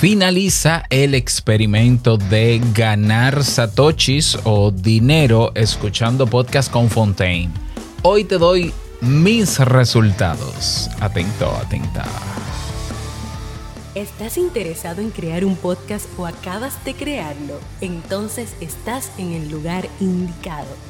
Finaliza el experimento de ganar satoshis o dinero escuchando podcast con Fontaine. Hoy te doy mis resultados. Atento, atenta. ¿Estás interesado en crear un podcast o acabas de crearlo? Entonces estás en el lugar indicado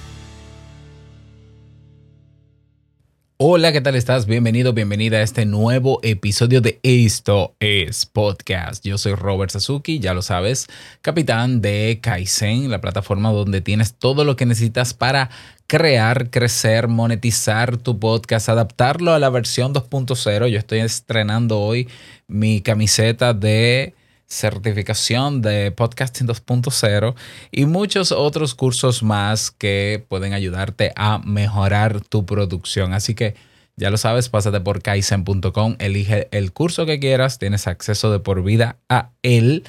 Hola, ¿qué tal estás? Bienvenido, bienvenida a este nuevo episodio de Esto es Podcast. Yo soy Robert Sasuki, ya lo sabes, capitán de Kaizen, la plataforma donde tienes todo lo que necesitas para crear, crecer, monetizar tu podcast, adaptarlo a la versión 2.0. Yo estoy estrenando hoy mi camiseta de certificación de podcasting 2.0 y muchos otros cursos más que pueden ayudarte a mejorar tu producción. Así que ya lo sabes, pásate por kaizen.com, elige el curso que quieras, tienes acceso de por vida a él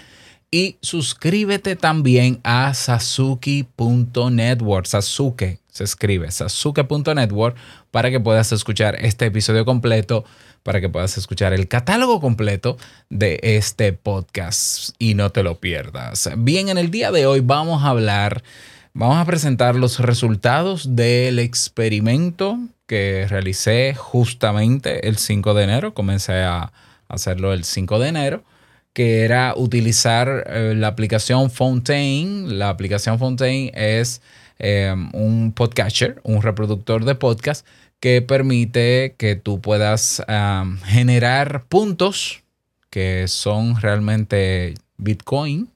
y suscríbete también a sasuki.network, Sasuke se escribe, sasuke.network para que puedas escuchar este episodio completo para que puedas escuchar el catálogo completo de este podcast y no te lo pierdas. Bien, en el día de hoy vamos a hablar, vamos a presentar los resultados del experimento que realicé justamente el 5 de enero. Comencé a hacerlo el 5 de enero que era utilizar eh, la aplicación Fontaine. La aplicación Fontaine es eh, un podcatcher, un reproductor de podcast que permite que tú puedas generar puntos que son realmente Bitcoin.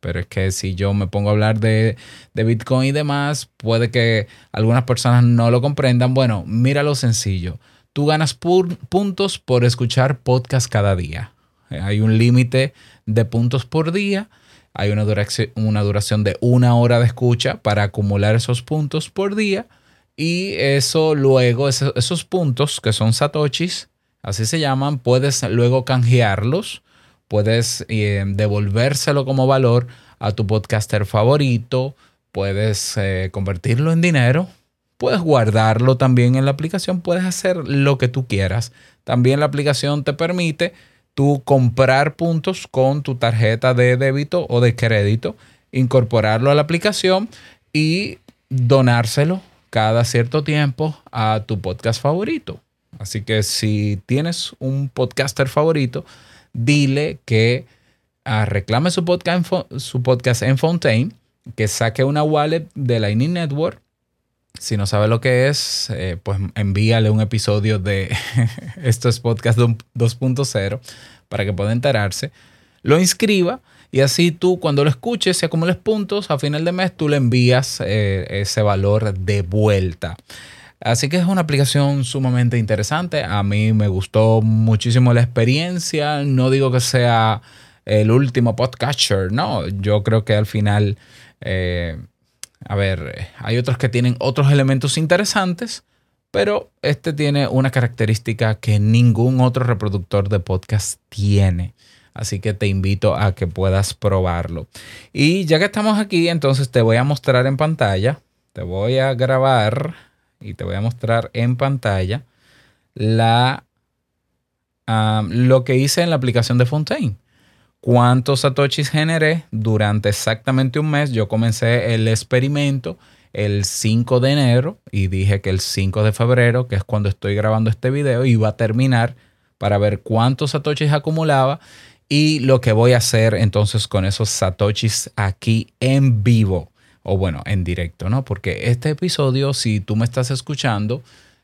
Pero es que si yo me pongo a hablar de, Bitcoin y demás, puede que algunas personas no lo comprendan. Bueno, mira lo sencillo. Tú ganas puntos por escuchar podcast cada día. Hay un límite de puntos por día. Hay una una duración de una hora de escucha para acumular esos puntos por día. Y eso luego, esos, puntos que son satoshis, así se llaman, puedes luego canjearlos, puedes eh, devolvérselo como valor a tu podcaster favorito, puedes eh, convertirlo en dinero, puedes guardarlo también en la aplicación, puedes hacer lo que tú quieras. También la aplicación te permite tú comprar puntos con tu tarjeta de débito o de crédito, incorporarlo a la aplicación y donárselo cada cierto tiempo a tu podcast favorito. Así que si tienes un podcaster favorito, dile que ah, reclame su podcast, su podcast en Fontaine, que saque una wallet de Lightning Network. Si no sabe lo que es, eh, pues envíale un episodio de estos podcast 2.0 para que pueda enterarse. Lo inscriba y así tú cuando lo escuches y acumules puntos, a final de mes tú le envías eh, ese valor de vuelta. Así que es una aplicación sumamente interesante. A mí me gustó muchísimo la experiencia. No digo que sea el último podcatcher, no. Yo creo que al final, eh, a ver, hay otros que tienen otros elementos interesantes, pero este tiene una característica que ningún otro reproductor de podcast tiene. Así que te invito a que puedas probarlo. Y ya que estamos aquí, entonces te voy a mostrar en pantalla, te voy a grabar y te voy a mostrar en pantalla la, lo que hice en la aplicación de Fontaine. Cuántos satoshis generé durante exactamente un mes. Yo comencé el experimento el 5 de enero y dije que el 5 de febrero, que es cuando estoy grabando este video, iba a terminar para ver cuántos satoshis acumulaba y lo que voy a hacer entonces con esos satoshis aquí en vivo o bueno, en directo, ¿no? Porque este episodio, si tú me estás escuchando,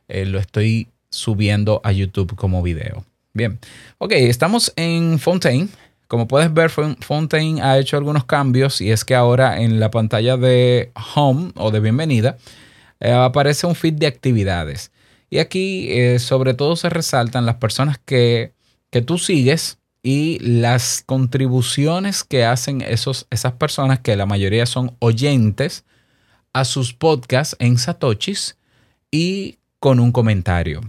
eh, lo estoy subiendo a YouTube como video. Bien, ok, estamos en Fontaine. Como puedes ver, Fontaine ha hecho algunos cambios y es que ahora en la pantalla de Home o de bienvenida eh, aparece un feed de actividades. Y aquí eh, sobre todo se resaltan las personas que, que tú sigues y las contribuciones que hacen esos, esas personas, que la mayoría son oyentes, a sus podcasts en Satoshis y con un comentario.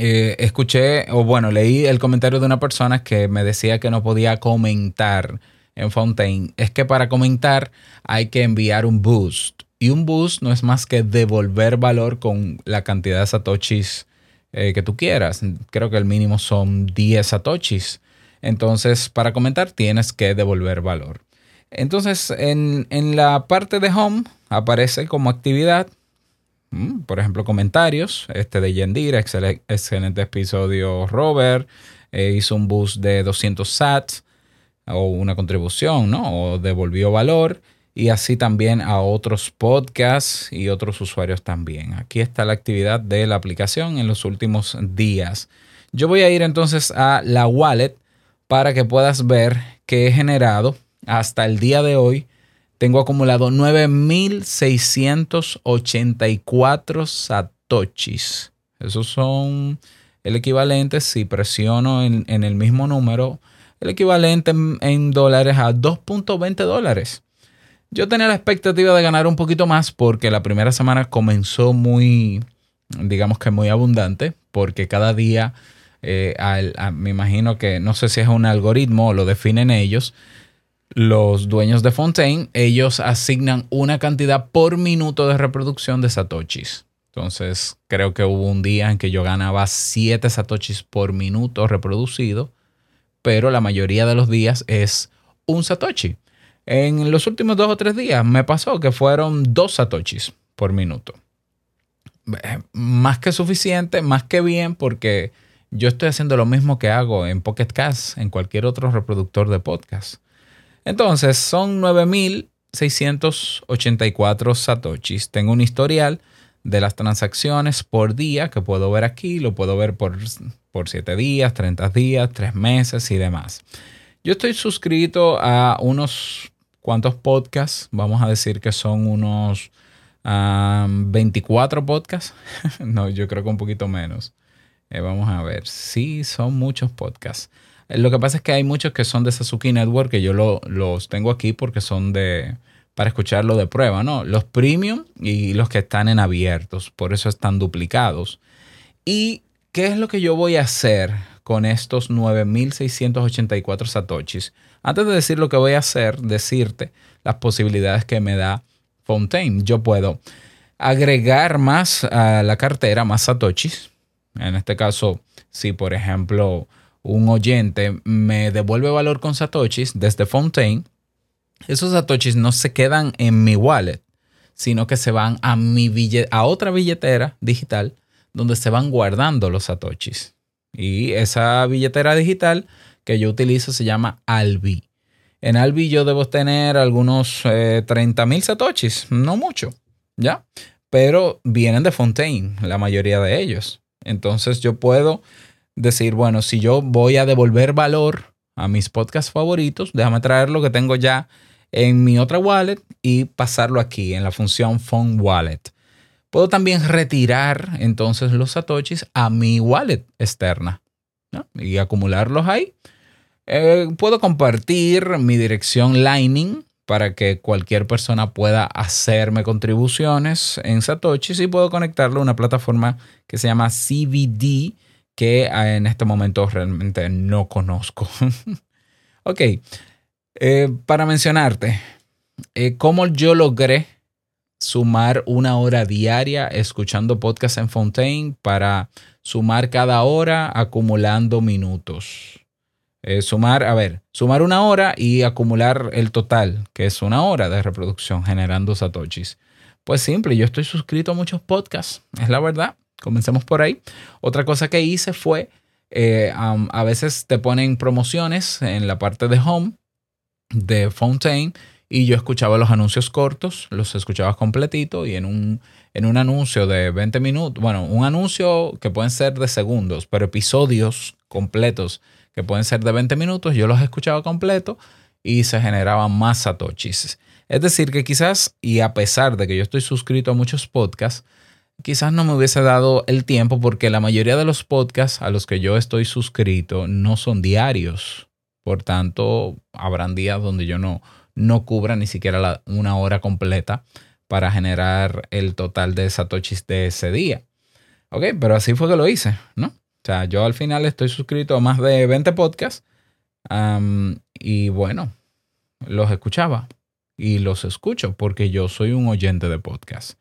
Eh, escuché, o bueno, leí el comentario de una persona que me decía que no podía comentar en Fontaine. Es que para comentar hay que enviar un boost. Y un boost no es más que devolver valor con la cantidad de satoshis eh, que tú quieras. Creo que el mínimo son 10 satoshis. Entonces, para comentar tienes que devolver valor. Entonces, en, la parte de home aparece como actividad, mm, por ejemplo, comentarios. Este de Yendira, excelente, episodio. Robert eh, hizo un boost de 200 sats o una contribución, ¿no? O devolvió valor. Y así también a otros podcasts y otros usuarios también. Aquí está la actividad de la aplicación en los últimos días. Yo voy a ir entonces a la wallet para que puedas ver que he generado hasta el día de hoy. Tengo acumulado 9.684 satoshis. Esos son el equivalente, si presiono en, el mismo número, el equivalente en, dólares a 2.20 dólares. Yo tenía la expectativa de ganar un poquito más porque la primera semana comenzó muy, digamos que muy abundante, porque cada día eh, me imagino que no sé si es un algoritmo o lo definen ellos, los dueños de Fontaine, ellos asignan una cantidad por minuto de reproducción de satoshis. Entonces, creo que hubo un día en que yo ganaba 7 satoshis por minuto reproducido, pero la mayoría de los días es un satoshi. En los últimos dos o tres días me pasó que fueron dos satoshis por minuto. Eh, más que suficiente, más que bien, porque yo estoy haciendo lo mismo que hago en Pocket Cast, en cualquier otro reproductor de podcast. Entonces, son 9.684 satoshis. Tengo un historial de las transacciones por día que puedo ver aquí. Lo puedo ver por, por 7 días, 30 días, 3 meses y demás. Yo estoy suscrito a unos cuantos podcasts. Vamos a decir que son unos 24 podcasts. no, yo creo que un poquito menos. Eh, vamos a ver. Sí, son muchos podcasts. Lo que pasa es que hay muchos que son de Sasuke Network, que yo los tengo aquí porque son de para escucharlo de prueba, ¿no? Los premium y los que están en abiertos, por eso están duplicados. ¿Y qué es lo que yo voy a hacer con estos 9684 satoshis? Antes de decir lo que voy a hacer, decirte las posibilidades que me da Fontaine. Yo puedo agregar más a la cartera, más satoshis, en este caso, si por ejemplo un oyente me devuelve valor con satoshis desde Fontaine, esos satoshis no se quedan en mi wallet, sino que se van a, mi a otra billetera digital donde se van guardando los satoshis. Y esa billetera digital que yo utilizo se llama Albi. En Albi yo debo tener algunos 30 eh, mil satoshis, no mucho, ¿ya? Pero vienen de Fontaine, la mayoría de ellos. Entonces yo puedo decir, bueno, si yo voy a devolver valor a mis podcasts favoritos, déjame traer lo que tengo ya en mi otra wallet y pasarlo aquí en la función Phone Wallet. Puedo también retirar entonces los satoshis a mi wallet externa y acumularlos ahí. Eh, puedo compartir mi dirección Lightning para que cualquier persona pueda hacerme contribuciones en Satoshi y puedo conectarlo a una plataforma que se llama CBD que ah, en este momento realmente no conozco. ok, eh, para mencionarte, eh, cómo yo logré sumar una hora diaria escuchando podcast en Fontaine para sumar cada hora acumulando minutos. Eh, sumar, a ver, sumar una hora y acumular el total, que es una hora de reproducción generando satoshis. Pues simple, yo estoy suscrito a muchos podcasts, es la verdad. Comencemos por ahí. Otra cosa que hice fue, eh, a veces te ponen promociones en la parte de home de Fontaine y yo escuchaba los anuncios cortos, los escuchaba completito y en un, en un anuncio de 20 minutos, bueno, un anuncio que pueden ser de segundos, pero episodios completos que pueden ser de 20 minutos, yo los escuchaba completo y se generaban más satoshis. Es decir, que quizás, y a pesar de que yo estoy suscrito a muchos podcasts, quizás no me hubiese dado el tiempo porque la mayoría de los podcasts a los que yo estoy suscrito no son diarios. Por tanto, habrán días donde yo no, no cubra ni siquiera una hora completa para generar el total de satoshis de ese día. Ok, pero así fue que lo hice, ¿no? O sea, yo al final estoy suscrito a más de 20 podcasts y bueno, los escuchaba y los escucho porque yo soy un oyente de podcasts.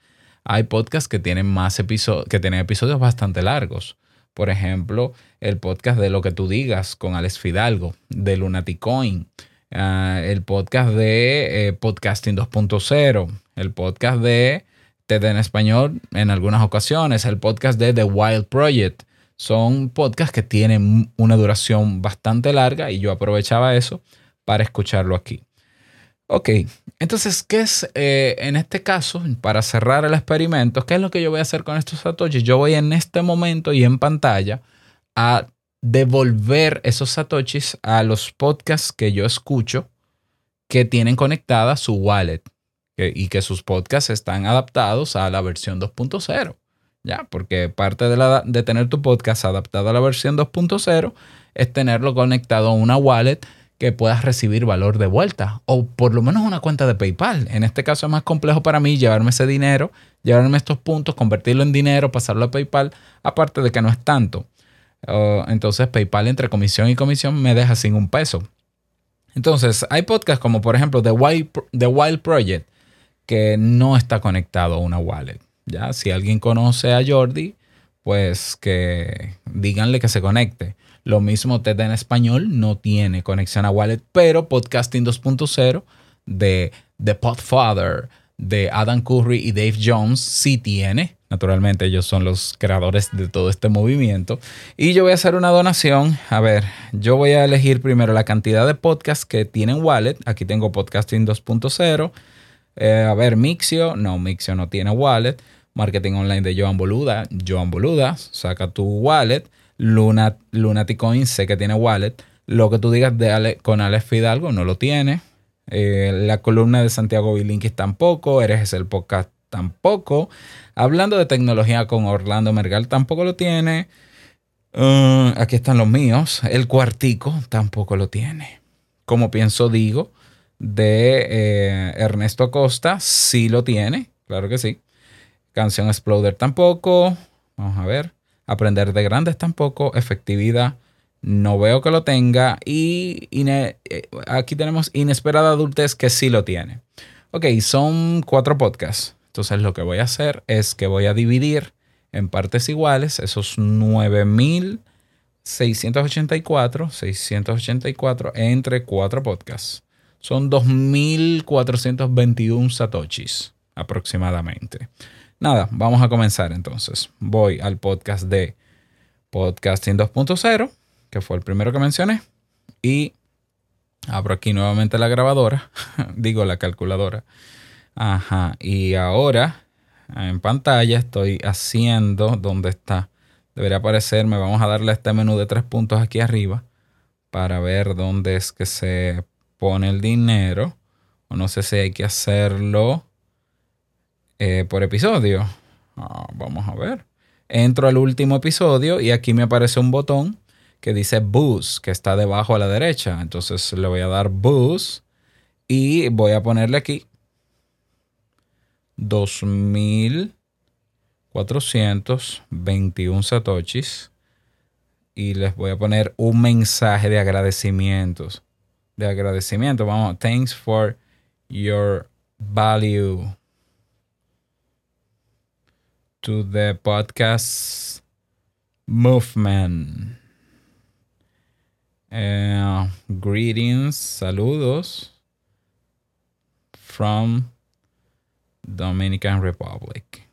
Hay podcasts que tienen más episodios, que tienen episodios bastante largos. Por ejemplo, el podcast de Lo que tú digas con Alex Fidalgo, de Lunaticoin, uh, el podcast de eh, Podcasting 2.0, el podcast de TED en español en algunas ocasiones, el podcast de The Wild Project. Son podcasts que tienen una duración bastante larga y yo aprovechaba eso para escucharlo aquí. Ok, entonces, ¿qué es eh, en este caso, para cerrar el experimento, qué es lo que yo voy a hacer con estos satoshis? Yo voy en este momento y en pantalla a devolver esos satoshis a los podcasts que yo escucho que tienen conectada su wallet y que sus podcasts están adaptados a la versión 2.0. Ya, porque parte de, la, de tener tu podcast adaptado a la versión 2.0 es tenerlo conectado a una wallet que puedas recibir valor de vuelta o por lo menos una cuenta de PayPal. En este caso es más complejo para mí llevarme ese dinero, llevarme estos puntos, convertirlo en dinero, pasarlo a PayPal, aparte de que no es tanto. Uh, entonces PayPal entre comisión y comisión me deja sin un peso. Entonces hay podcasts como por ejemplo The Wild, The Wild Project que no está conectado a una wallet. Ya, si alguien conoce a Jordi, pues que díganle que se conecte. Lo mismo TED en español no tiene conexión a wallet, pero Podcasting 2.0 de The Podfather, de Adam Curry y Dave Jones sí tiene. Naturalmente ellos son los creadores de todo este movimiento. Y yo voy a hacer una donación. A ver, yo voy a elegir primero la cantidad de podcasts que tienen wallet. Aquí tengo Podcasting 2.0. Eh, a ver, Mixio. No, Mixio no tiene wallet. Marketing online de Joan Boluda. Joan Boluda, saca tu wallet. Luna, Lunaticoin sé que tiene wallet. Lo que tú digas de con Alex Fidalgo no lo tiene. Eh, la columna de Santiago Bilinkis tampoco. Eres el podcast tampoco. Hablando de tecnología con Orlando Mergal tampoco lo tiene. Uh, aquí están los míos. El cuartico tampoco lo tiene. Como pienso digo, de eh, Ernesto Acosta sí lo tiene. Claro que sí. Canción Exploder tampoco. Vamos a ver. Aprender de grandes tampoco. Efectividad. No veo que lo tenga. Y eh, aquí tenemos Inesperada Adultez que sí lo tiene. Ok, son cuatro podcasts. Entonces lo que voy a hacer es que voy a dividir en partes iguales esos 9.684, 684 entre cuatro podcasts. Son 2.421 satoshis aproximadamente. Nada, vamos a comenzar entonces. Voy al podcast de Podcasting 2.0, que fue el primero que mencioné, y abro aquí nuevamente la grabadora, digo la calculadora. Ajá, y ahora en pantalla estoy haciendo, ¿dónde está? Debería aparecerme, vamos a darle a este menú de tres puntos aquí arriba para ver dónde es que se pone el dinero. O no sé si hay que hacerlo eh, por episodio. Ah, vamos a ver. Entro al último episodio y aquí me aparece un botón que dice Boost, que está debajo a la derecha. Entonces le voy a dar Boost y voy a ponerle aquí 2421 satoshis y les voy a poner un mensaje de agradecimientos. De agradecimiento, vamos, thanks for your value to the podcast movement. Uh, greetings, saludos from Dominican Republic.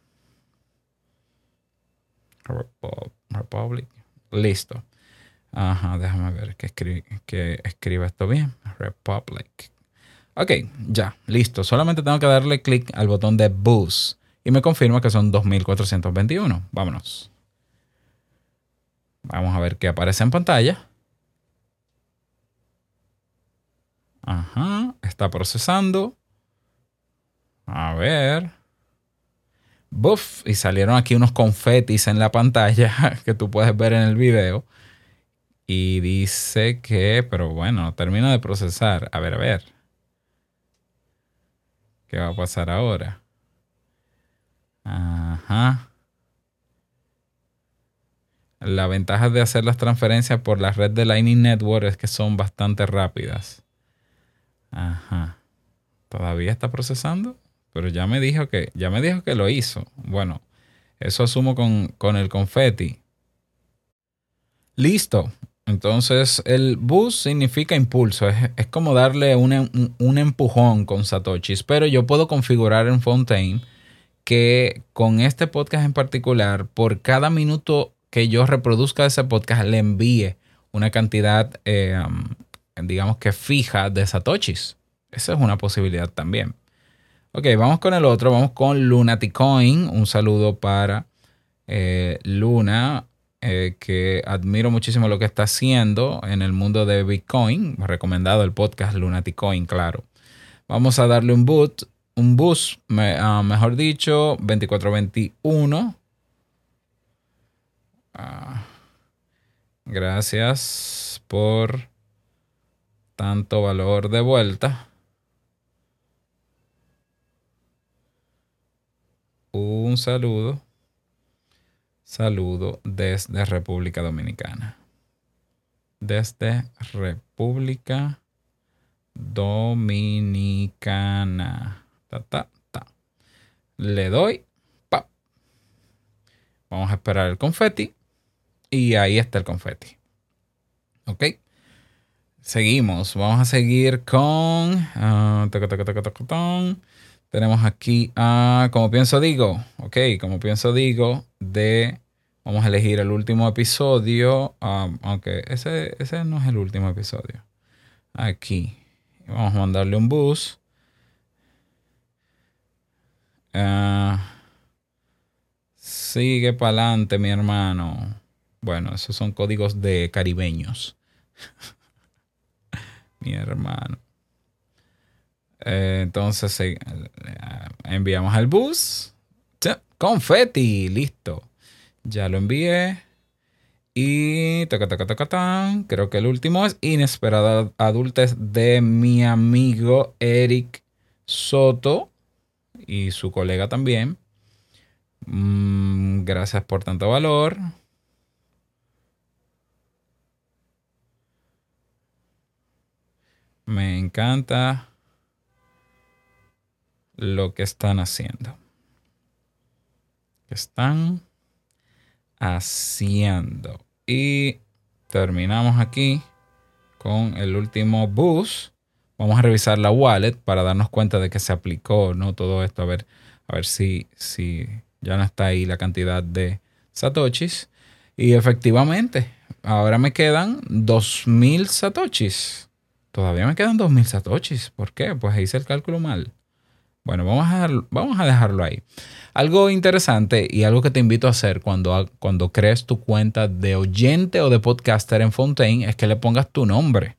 Republic. Listo. Ajá, déjame ver que, que escriba esto bien. Republic. Ok, ya, listo. Solamente tengo que darle clic al botón de Boost y me confirma que son 2421. Vámonos. Vamos a ver qué aparece en pantalla. Ajá, está procesando. A ver. Buff, y salieron aquí unos confetis en la pantalla que tú puedes ver en el video. Y dice que, pero bueno, termina de procesar. A ver, a ver. ¿Qué va a pasar ahora? Ajá. La ventaja de hacer las transferencias por la red de Lightning Network es que son bastante rápidas. Ajá. ¿Todavía está procesando? Pero ya me dijo que, ya me dijo que lo hizo. Bueno, eso asumo con, con el confeti. Listo. Entonces, el boost significa impulso. Es, como darle un, un, empujón con Satoshis. Pero yo puedo configurar en Fontaine que con este podcast en particular, por cada minuto que yo reproduzca ese podcast, le envíe una cantidad, eh, digamos que fija de Satoshis. Esa es una posibilidad también. Ok, vamos con el otro. Vamos con Lunaticoin. Un saludo para eh, Luna, eh, que admiro muchísimo lo que está haciendo en el mundo de Bitcoin. Recomendado el podcast Lunaticoin, claro. Vamos a darle un boot, un boost, ah, mejor dicho, 2421. Ah, gracias por tanto valor de vuelta. Un saludo. Saludo desde República Dominicana. Desde República Dominicana. Ta, ta, ta. Le doy. Pa. Vamos a esperar el confeti. Y ahí está el confeti. ¿Ok? Seguimos. Vamos a seguir con... Uh, tenemos aquí a, como pienso digo, ok, como pienso digo, de, vamos a elegir el último episodio, aunque ese, ese no es el último episodio. Aquí, vamos a mandarle un bus. Ah, sigue para adelante, mi hermano. Bueno, esos son códigos de caribeños. mi hermano. Eh, entonces eh, enviamos al bus. Confetti, listo. Ya lo envié. Y creo que el último es Inesperada Adultez de mi amigo Eric Soto y su colega también. Mm, gracias por tanto valor. Me encanta lo que están haciendo. están haciendo. Y terminamos aquí con el último bus. Vamos a revisar la wallet para darnos cuenta de que se aplicó no todo esto. A ver, a ver si, si ya no está ahí la cantidad de satoshis. Y efectivamente, ahora me quedan 2000 satoshis. Todavía me quedan 2000 satoshis. ¿Por qué? Pues hice el cálculo mal. Bueno, vamos a, vamos a dejarlo ahí. Algo interesante y algo que te invito a hacer cuando, cuando crees tu cuenta de oyente o de podcaster en Fontaine es que le pongas tu nombre.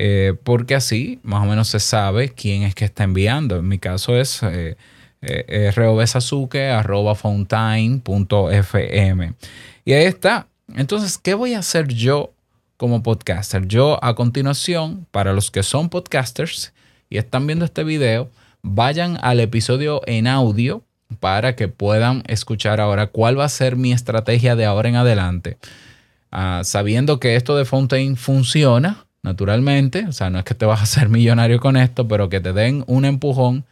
Eh, porque así más o menos se sabe quién es que está enviando. En mi caso es eh, eh, fontaine.fm. Y ahí está. Entonces, ¿qué voy a hacer yo como podcaster? Yo a continuación, para los que son podcasters y están viendo este video, vayan al episodio en audio para que puedan escuchar ahora cuál va a ser mi estrategia de ahora en adelante. Ah, sabiendo que esto de Fontaine funciona, naturalmente, o sea, no es que te vas a hacer millonario con esto, pero que te den un empujón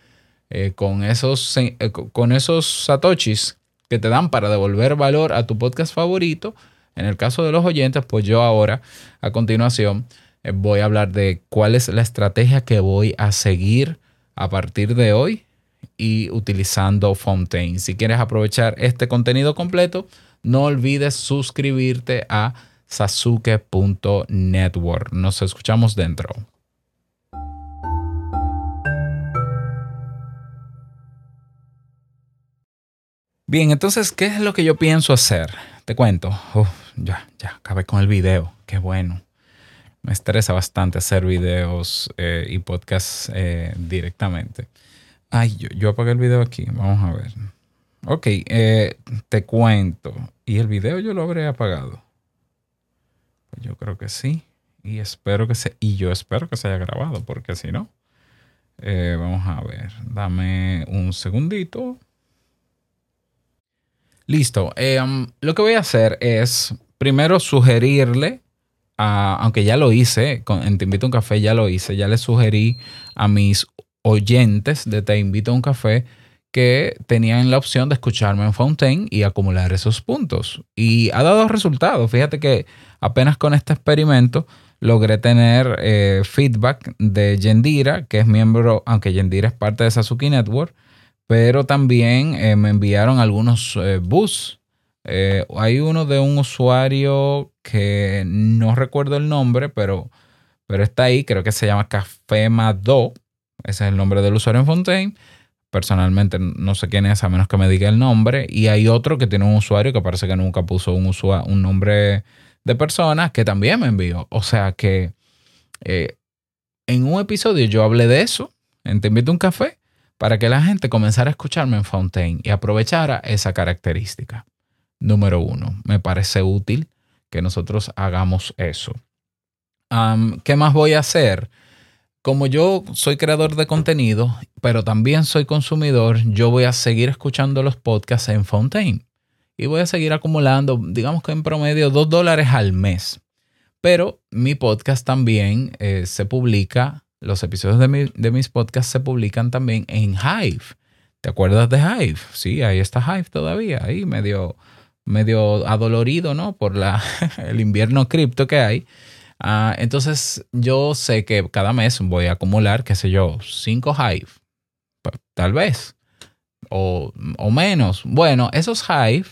eh, con, esos, eh, con esos satoshis que te dan para devolver valor a tu podcast favorito. En el caso de los oyentes, pues yo ahora, a continuación, eh, voy a hablar de cuál es la estrategia que voy a seguir a partir de hoy y utilizando Fontaine. Si quieres aprovechar este contenido completo, no olvides suscribirte a sasuke.network. Nos escuchamos dentro. Bien, entonces, ¿qué es lo que yo pienso hacer? Te cuento. ya, ya, acabé con el video. Qué bueno me estresa bastante hacer videos eh, y podcasts eh, directamente. Ay, yo, apagué el video aquí. Vamos a ver. Ok, eh, te cuento. ¿Y el video yo lo habré apagado? Yo creo que sí. Y espero que se. Y yo espero que se haya grabado, porque si no. Eh, vamos a ver. Dame un segundito. Listo. Eh, um, lo que voy a hacer es primero sugerirle, aunque ya lo hice, en Te Invito a un Café ya lo hice, ya le sugerí a mis oyentes de Te Invito a un Café que tenían la opción de escucharme en Fountain y acumular esos puntos. Y ha dado resultados. Fíjate que apenas con este experimento logré tener eh, feedback de Yendira, que es miembro, aunque Yendira es parte de Sasuke Network, pero también eh, me enviaron algunos eh, bus. hay uno de un usuario que no recuerdo el nombre, pero, pero está ahí, creo que se llama Café Mado. Ese es el nombre del usuario en Fontaine personalmente no sé quién es a menos que me diga el nombre. Y hay otro que tiene un usuario que parece que nunca puso un, un nombre de persona que también me envió. O sea que eh, en un episodio yo hablé de eso, en Te invito a un café, para que la gente comenzara a escucharme en Fontaine y aprovechara esa característica. Número uno, me parece útil que nosotros hagamos eso. ¿Qué más voy a hacer? Como yo soy creador de contenido, pero también soy consumidor, yo voy a seguir escuchando los podcasts en Fontaine y voy a seguir acumulando, digamos que en promedio, dos dólares al mes. Pero mi podcast también eh, se publica, los episodios de, de, mis podcasts se publican también en Hive. ¿Te acuerdas de Hive? Sí, ahí está Hive todavía, ahí medio, medio adolorido, ¿no? Por la, el invierno cripto que hay. Ah, entonces yo sé que cada mes voy a acumular, qué sé yo, cinco Hive, tal vez, o, menos. Bueno, esos Hive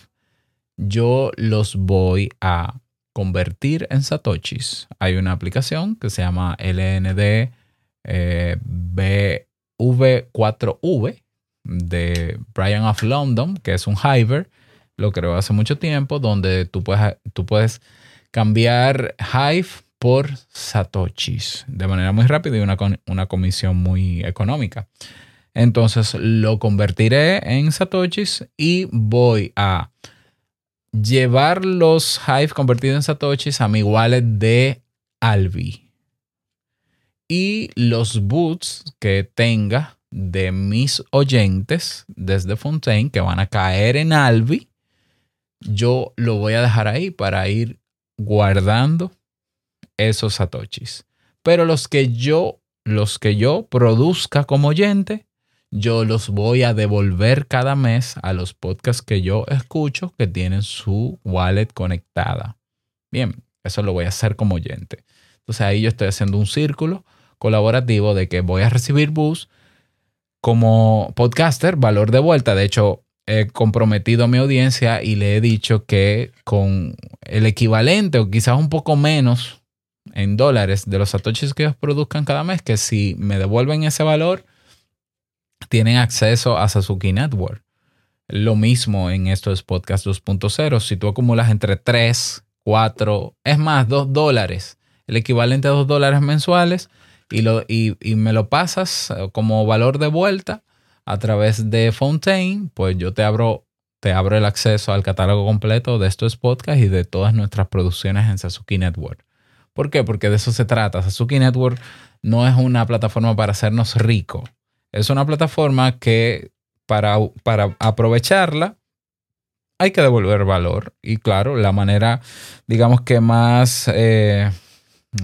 yo los voy a convertir en satoshis. Hay una aplicación que se llama LND eh, BV4V de Brian of London, que es un Hiver, lo creó hace mucho tiempo, donde tú puedes, tú puedes cambiar Hive por satoshis de manera muy rápida y una, una comisión muy económica. Entonces lo convertiré en satoshis y voy a llevar los Hive convertidos en satoshis a mi wallet de Albi. Y los boots que tenga de mis oyentes desde Fontaine que van a caer en Albi, yo lo voy a dejar ahí para ir guardando esos satoshis. Pero los que yo, los que yo produzca como oyente, yo los voy a devolver cada mes a los podcasts que yo escucho que tienen su wallet conectada. Bien, eso lo voy a hacer como oyente. Entonces ahí yo estoy haciendo un círculo colaborativo de que voy a recibir bus como podcaster, valor de vuelta. De hecho, he comprometido a mi audiencia y le he dicho que con el equivalente o quizás un poco menos en dólares de los satoshis que ellos produzcan cada mes, que si me devuelven ese valor, tienen acceso a Sasuke Network. Lo mismo en estos podcast 2.0. Si tú acumulas entre 3, 4, es más, 2 dólares, el equivalente a 2 dólares mensuales, y, lo, y, y me lo pasas como valor de vuelta a través de Fontaine, pues yo te abro, te abro el acceso al catálogo completo de estos podcasts y de todas nuestras producciones en Sasuke Network. ¿Por qué? Porque de eso se trata. Sasuke Network no es una plataforma para hacernos ricos. Es una plataforma que para, para aprovecharla hay que devolver valor. Y claro, la manera, digamos que más eh,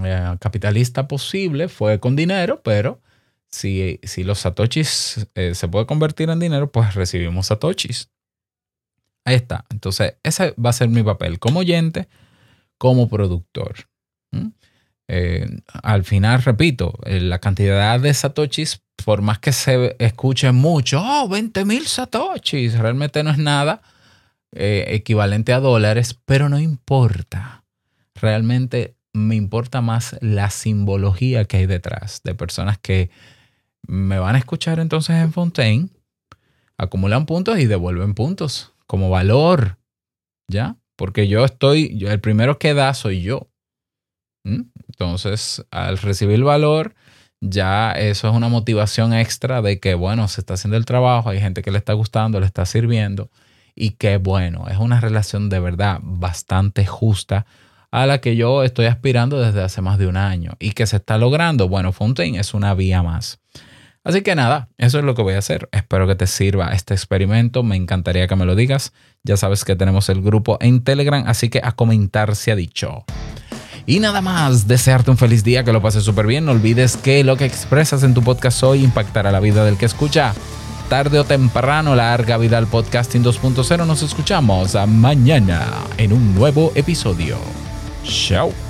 eh, capitalista posible fue con dinero, pero si, si los satoshis eh, se puede convertir en dinero, pues recibimos satoshis. Ahí está. Entonces, ese va a ser mi papel como oyente, como productor. Eh, al final, repito, eh, la cantidad de satoshis, por más que se escuche mucho, oh, 20 mil satoshis, realmente no es nada eh, equivalente a dólares, pero no importa. Realmente me importa más la simbología que hay detrás de personas que me van a escuchar entonces en Fontaine, acumulan puntos y devuelven puntos como valor, ¿ya? Porque yo estoy, yo, el primero que da soy yo. Entonces, al recibir valor, ya eso es una motivación extra de que, bueno, se está haciendo el trabajo, hay gente que le está gustando, le está sirviendo y que, bueno, es una relación de verdad bastante justa, a la que yo estoy aspirando desde hace más de un año y que se está logrando. Bueno, Fontaine es una vía más. Así que nada, eso es lo que voy a hacer. Espero que te sirva este experimento. Me encantaría que me lo digas. Ya sabes que tenemos el grupo en Telegram, así que a comentar se ha dicho. Y nada más, desearte un feliz día, que lo pases súper bien. No olvides que lo que expresas en tu podcast hoy impactará la vida del que escucha. Tarde o temprano, larga vida al podcasting 2.0. Nos escuchamos mañana en un nuevo episodio. Chao.